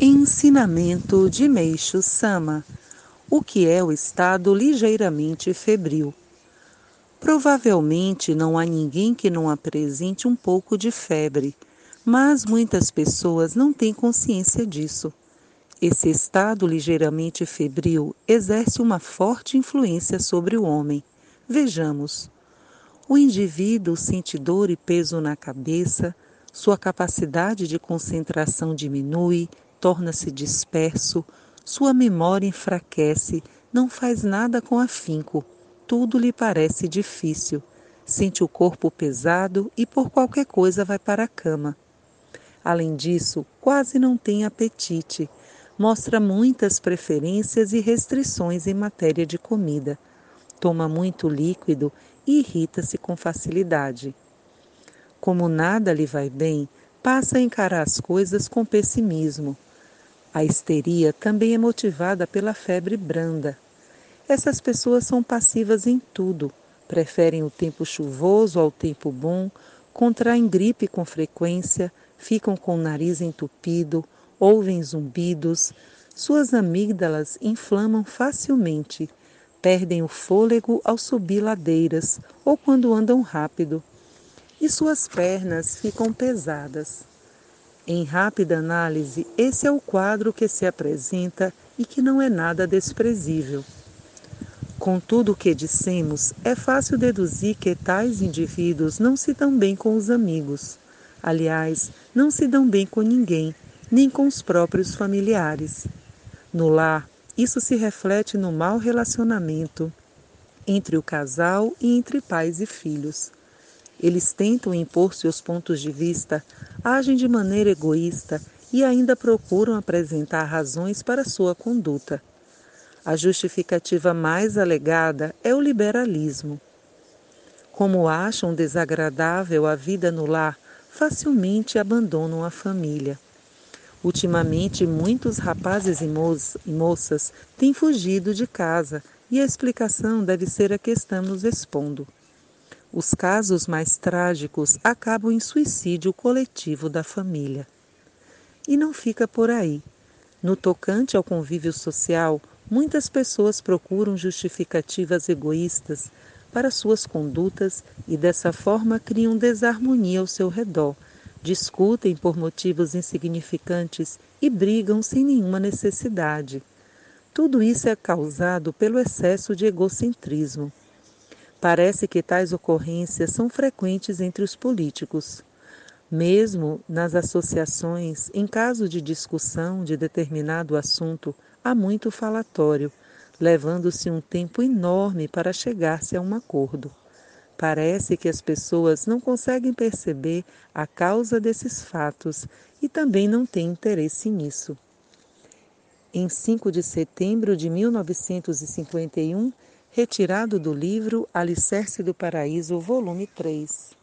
Ensinamento de Meixo Sama: O que é o estado ligeiramente febril? Provavelmente não há ninguém que não apresente um pouco de febre, mas muitas pessoas não têm consciência disso. Esse estado ligeiramente febril exerce uma forte influência sobre o homem. Vejamos. O indivíduo sente dor e peso na cabeça, sua capacidade de concentração diminui, torna-se disperso, sua memória enfraquece, não faz nada com afinco, tudo lhe parece difícil, sente o corpo pesado e por qualquer coisa vai para a cama. Além disso, quase não tem apetite, mostra muitas preferências e restrições em matéria de comida, toma muito líquido e irrita-se com facilidade. Como nada lhe vai bem, passa a encarar as coisas com pessimismo a histeria também é motivada pela febre branda. Essas pessoas são passivas em tudo, preferem o tempo chuvoso ao tempo bom, contraem gripe com frequência, ficam com o nariz entupido, ouvem zumbidos, suas amígdalas inflamam facilmente, perdem o fôlego ao subir ladeiras ou quando andam rápido, e suas pernas ficam pesadas. Em rápida análise, esse é o quadro que se apresenta e que não é nada desprezível. Com tudo o que dissemos, é fácil deduzir que tais indivíduos não se dão bem com os amigos. Aliás, não se dão bem com ninguém, nem com os próprios familiares. No lar, isso se reflete no mau relacionamento entre o casal e entre pais e filhos. Eles tentam impor seus pontos de vista, agem de maneira egoísta e ainda procuram apresentar razões para sua conduta. A justificativa mais alegada é o liberalismo. Como acham desagradável a vida no lar, facilmente abandonam a família. Ultimamente, muitos rapazes e moças têm fugido de casa e a explicação deve ser a que estamos expondo. Os casos mais trágicos acabam em suicídio coletivo da família. E não fica por aí. No tocante ao convívio social, muitas pessoas procuram justificativas egoístas para suas condutas e dessa forma criam desarmonia ao seu redor, discutem por motivos insignificantes e brigam sem nenhuma necessidade. Tudo isso é causado pelo excesso de egocentrismo. Parece que tais ocorrências são frequentes entre os políticos. Mesmo nas associações, em caso de discussão de determinado assunto, há muito falatório, levando-se um tempo enorme para chegar-se a um acordo. Parece que as pessoas não conseguem perceber a causa desses fatos e também não têm interesse nisso. Em 5 de setembro de 1951, retirado do livro Alicerce do Paraíso, volume 3.